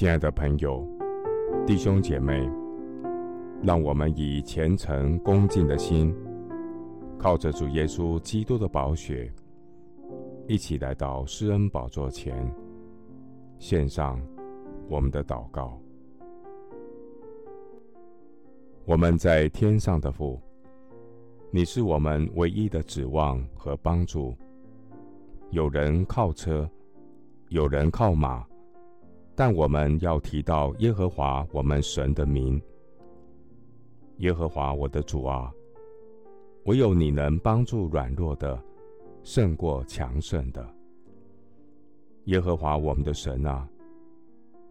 亲爱的朋友、弟兄姐妹，让我们以虔诚恭敬的心，靠着主耶稣基督的宝血，一起来到施恩宝座前，献上我们的祷告。我们在天上的父，你是我们唯一的指望和帮助。有人靠车，有人靠马。但我们要提到耶和华我们神的名。耶和华我的主啊，唯有你能帮助软弱的，胜过强盛的。耶和华我们的神啊，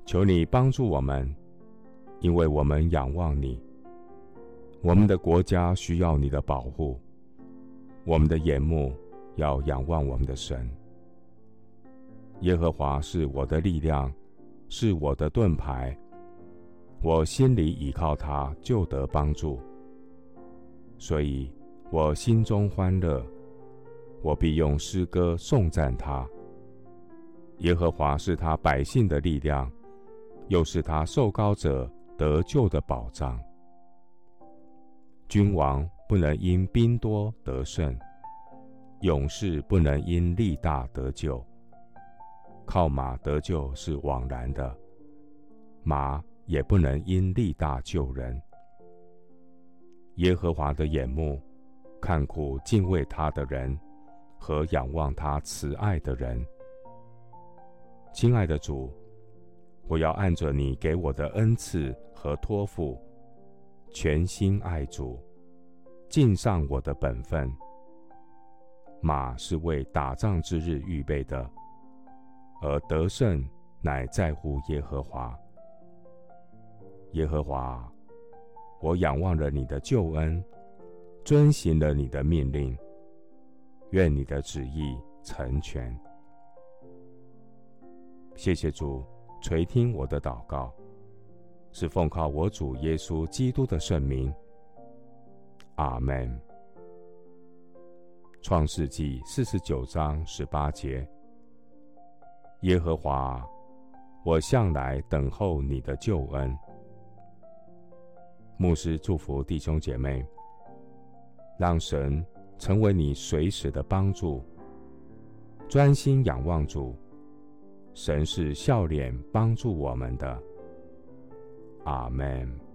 求你帮助我们，因为我们仰望你。我们的国家需要你的保护，我们的眼目要仰望我们的神。耶和华是我的力量。是我的盾牌，我心里倚靠他，就得帮助。所以我心中欢乐，我必用诗歌颂赞他。耶和华是他百姓的力量，又是他受膏者得救的保障。君王不能因兵多得胜，勇士不能因力大得救。靠马得救是枉然的，马也不能因力大救人。耶和华的眼目看顾敬畏他的人和仰望他慈爱的人。亲爱的主，我要按着你给我的恩赐和托付，全心爱主，尽上我的本分。马是为打仗之日预备的。而得胜乃在乎耶和华。耶和华，我仰望了你的救恩，遵行了你的命令。愿你的旨意成全。谢谢主垂听我的祷告，是奉靠我主耶稣基督的圣名。阿门。创世纪四十九章十八节。耶和华，我向来等候你的救恩。牧师祝福弟兄姐妹，让神成为你随时的帮助。专心仰望主，神是笑脸帮助我们的。阿门。